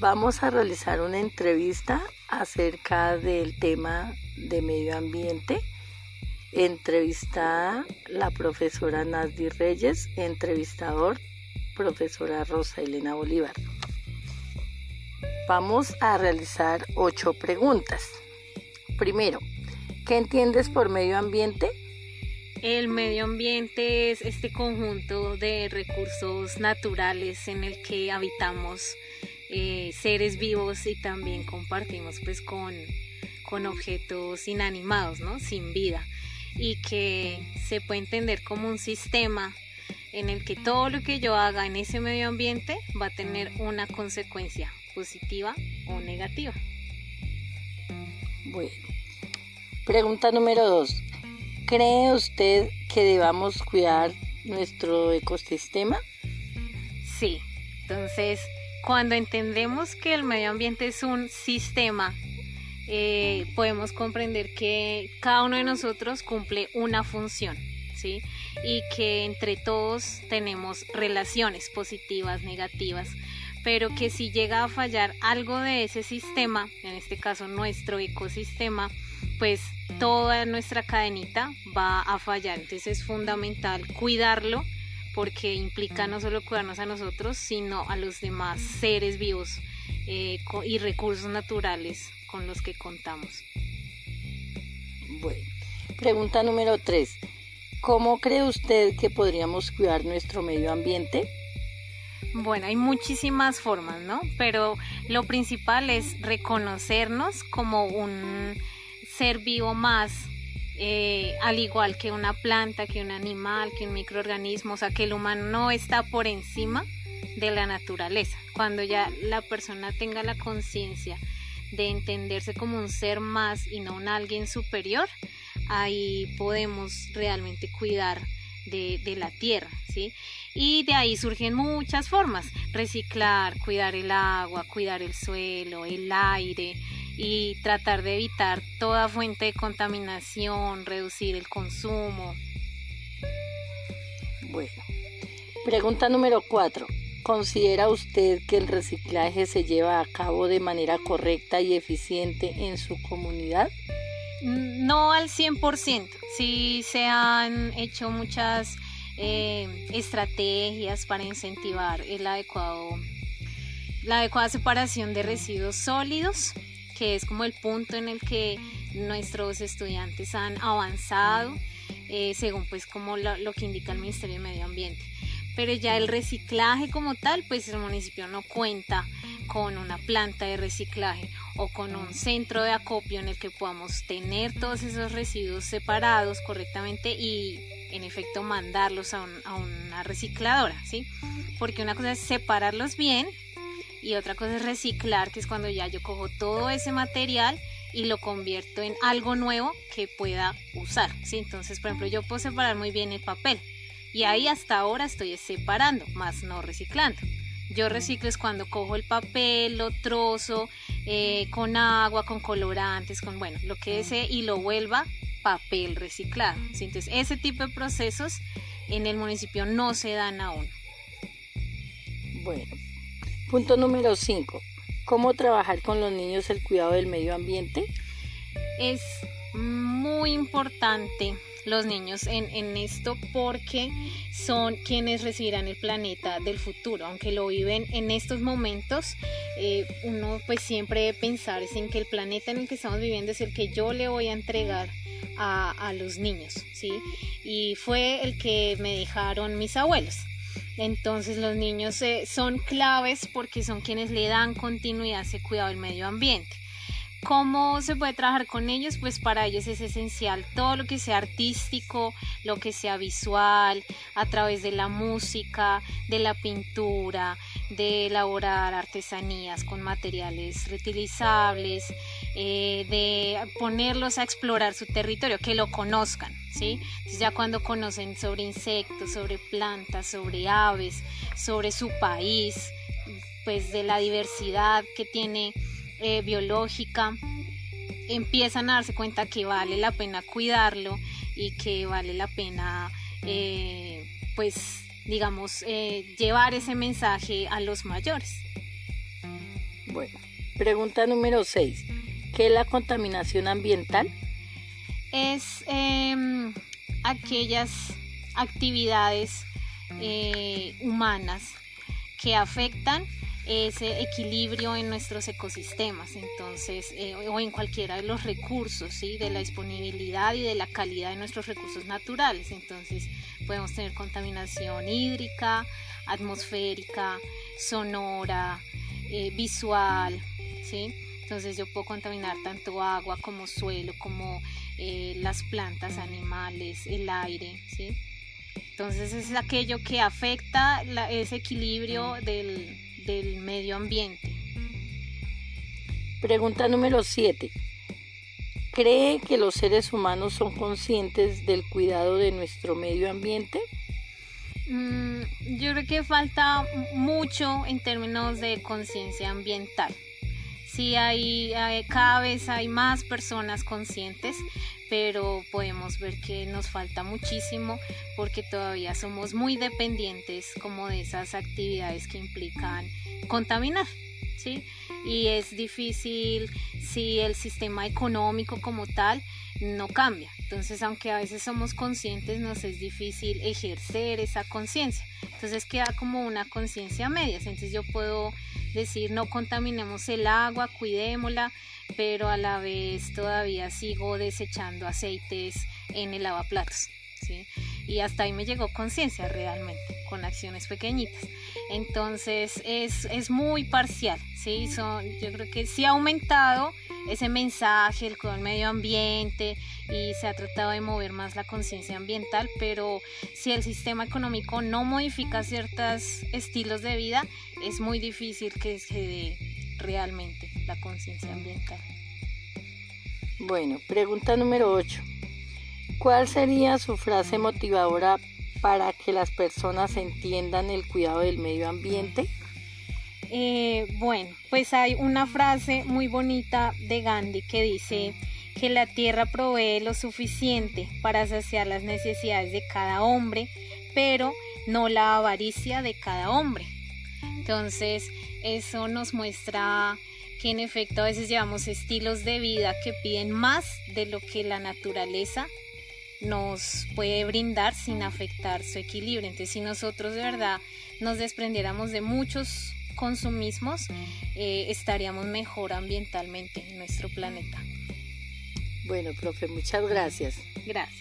Vamos a realizar una entrevista acerca del tema de medio ambiente. Entrevistada la profesora Nasdi Reyes, entrevistador profesora Rosa Elena Bolívar. Vamos a realizar ocho preguntas. Primero, ¿qué entiendes por medio ambiente? El medio ambiente es este conjunto de recursos naturales en el que habitamos eh, seres vivos y también compartimos pues con, con objetos inanimados, ¿no? Sin vida y que se puede entender como un sistema en el que todo lo que yo haga en ese medio ambiente va a tener una consecuencia positiva o negativa. Bueno, pregunta número dos. ¿Cree usted que debamos cuidar nuestro ecosistema? Sí, entonces cuando entendemos que el medio ambiente es un sistema, eh, podemos comprender que cada uno de nosotros cumple una función, ¿sí? Y que entre todos tenemos relaciones positivas, negativas, pero que si llega a fallar algo de ese sistema, en este caso nuestro ecosistema, pues toda nuestra cadenita va a fallar. Entonces es fundamental cuidarlo porque implica no solo cuidarnos a nosotros, sino a los demás seres vivos eh, y recursos naturales con los que contamos. Bueno, pregunta número 3. ¿Cómo cree usted que podríamos cuidar nuestro medio ambiente? Bueno, hay muchísimas formas, ¿no? Pero lo principal es reconocernos como un ser vivo más, eh, al igual que una planta, que un animal, que un microorganismo, o sea, que el humano no está por encima de la naturaleza. Cuando ya la persona tenga la conciencia de entenderse como un ser más y no un alguien superior, ahí podemos realmente cuidar de, de, la tierra, ¿sí? Y de ahí surgen muchas formas, reciclar, cuidar el agua, cuidar el suelo, el aire, y tratar de evitar toda fuente de contaminación, reducir el consumo. Bueno, pregunta número cuatro. ¿Considera usted que el reciclaje se lleva a cabo de manera correcta y eficiente en su comunidad? No al 100%. Sí se han hecho muchas eh, estrategias para incentivar el adecuado, la adecuada separación de residuos sólidos que es como el punto en el que nuestros estudiantes han avanzado, eh, según pues como lo, que indica el Ministerio de Medio Ambiente. Pero ya el reciclaje como tal, pues el municipio no cuenta con una planta de reciclaje o con un centro de acopio en el que podamos tener todos esos residuos separados correctamente y en efecto mandarlos a, a una recicladora, ¿sí? Porque una cosa es separarlos bien y otra cosa es reciclar, que es cuando ya yo cojo todo ese material y lo convierto en algo nuevo que pueda usar. ¿sí? Entonces, por ejemplo, yo puedo separar muy bien el papel y ahí hasta ahora estoy separando, más no reciclando. Yo reciclo es cuando cojo el papel, lo trozo eh, con agua, con colorantes, con bueno, lo que desee y lo vuelva papel reciclado. ¿sí? Entonces, ese tipo de procesos en el municipio no se dan aún. Bueno, Punto número 5. ¿Cómo trabajar con los niños el cuidado del medio ambiente? Es muy importante los niños en, esto porque son quienes recibirán el planeta del futuro. Aunque lo viven en estos momentos, eh, uno pues siempre debe pensar en que el planeta en el que estamos viviendo es el que yo le voy a entregar a, a los niños, ¿sí? Y fue el que me dejaron mis abuelos. Entonces los niños son claves porque son quienes le dan continuidad a ese cuidado del medio ambiente. ¿Cómo se puede trabajar con ellos? Pues para ellos es esencial todo lo que sea artístico, lo que sea visual, a través de la música, de la pintura, de elaborar artesanías con materiales reutilizables, eh, de ponerlos a explorar su territorio, que lo conozcan, ¿sí? Entonces ya cuando conocen sobre insectos, sobre plantas, sobre aves, sobre su país, pues de la diversidad que tiene eh, biológica, empiezan a darse cuenta que vale la pena cuidarlo y que vale la pena, eh, pues, digamos, eh, llevar ese mensaje a los mayores. Bueno, pregunta número 6. ¿Qué es la contaminación ambiental? Es em, aquellas actividades eh, humanas que afectan ese equilibrio en nuestros ecosistemas, entonces, eh, o en cualquiera de los recursos, ¿sí? de la disponibilidad y de la calidad de nuestros recursos naturales. Entonces, podemos tener contaminación hídrica, atmosférica, sonora, eh, visual, ¿sí? Entonces, yo puedo contaminar tanto agua como suelo, como eh, las plantas, animales, el aire, ¿sí? Entonces, es aquello que afecta ese equilibrio del del medio ambiente. Pregunta número 7. ¿Cree que los seres humanos son conscientes del cuidado de nuestro medio ambiente? Mm, yo creo que falta mucho en términos de conciencia ambiental. Sí, hay, cada vez hay más personas conscientes, pero podemos ver que nos falta muchísimo porque todavía somos muy dependientes como de esas actividades que implican contaminar, ¿sí? Y es difícil si el sistema económico como tal no cambia. Entonces, aunque a veces somos conscientes, nos es difícil ejercer esa conciencia. Entonces queda como una conciencia media. Entonces yo puedo decir, no contaminemos el agua, cuidémosla, pero a la vez todavía sigo desechando aceites en el lavaplatos. Y hasta ahí me llegó conciencia realmente, con acciones pequeñitas. Entonces es, es muy parcial, ¿sí? Son, yo creo que sí ha aumentado ese mensaje, el medio ambiente y se ha tratado de mover más la conciencia ambiental, pero si el sistema económico no modifica ciertos estilos de vida, es muy difícil que se dé realmente la conciencia ambiental. Bueno, pregunta número 8. ¿Cuál sería su frase motivadora para que las personas entiendan el cuidado del medio ambiente? Eh, bueno, pues hay una frase muy bonita de Gandhi que dice que la tierra provee lo suficiente para saciar las necesidades de cada hombre, pero no la avaricia de cada hombre. Entonces, eso nos muestra que en efecto a veces llevamos estilos de vida que piden más de lo que la naturaleza nos puede brindar sin afectar su equilibrio. Entonces, si nosotros de verdad nos desprendiéramos de muchos consumismos, eh, estaríamos mejor ambientalmente en nuestro planeta. Bueno, profe, muchas gracias. Gracias.